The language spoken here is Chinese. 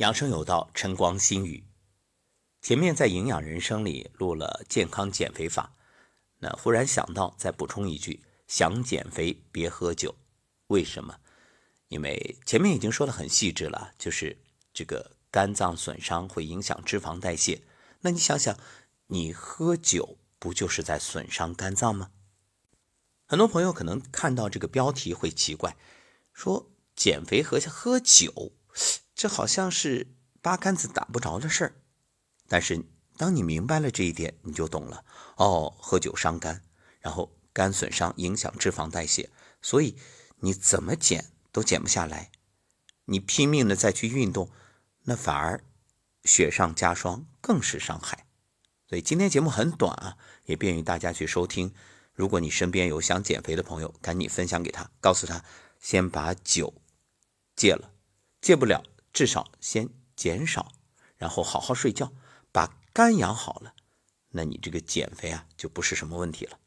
养生有道，晨光心语。前面在营养人生里录了健康减肥法，那忽然想到再补充一句：想减肥别喝酒。为什么？因为前面已经说的很细致了，就是这个肝脏损伤会影响脂肪代谢。那你想想，你喝酒不就是在损伤肝脏吗？很多朋友可能看到这个标题会奇怪，说减肥和喝酒。这好像是八竿子打不着的事儿，但是当你明白了这一点，你就懂了。哦，喝酒伤肝，然后肝损伤影响脂肪代谢，所以你怎么减都减不下来。你拼命的再去运动，那反而雪上加霜，更是伤害。所以今天节目很短啊，也便于大家去收听。如果你身边有想减肥的朋友，赶紧分享给他，告诉他先把酒戒了，戒不了。至少先减少，然后好好睡觉，把肝养好了，那你这个减肥啊就不是什么问题了。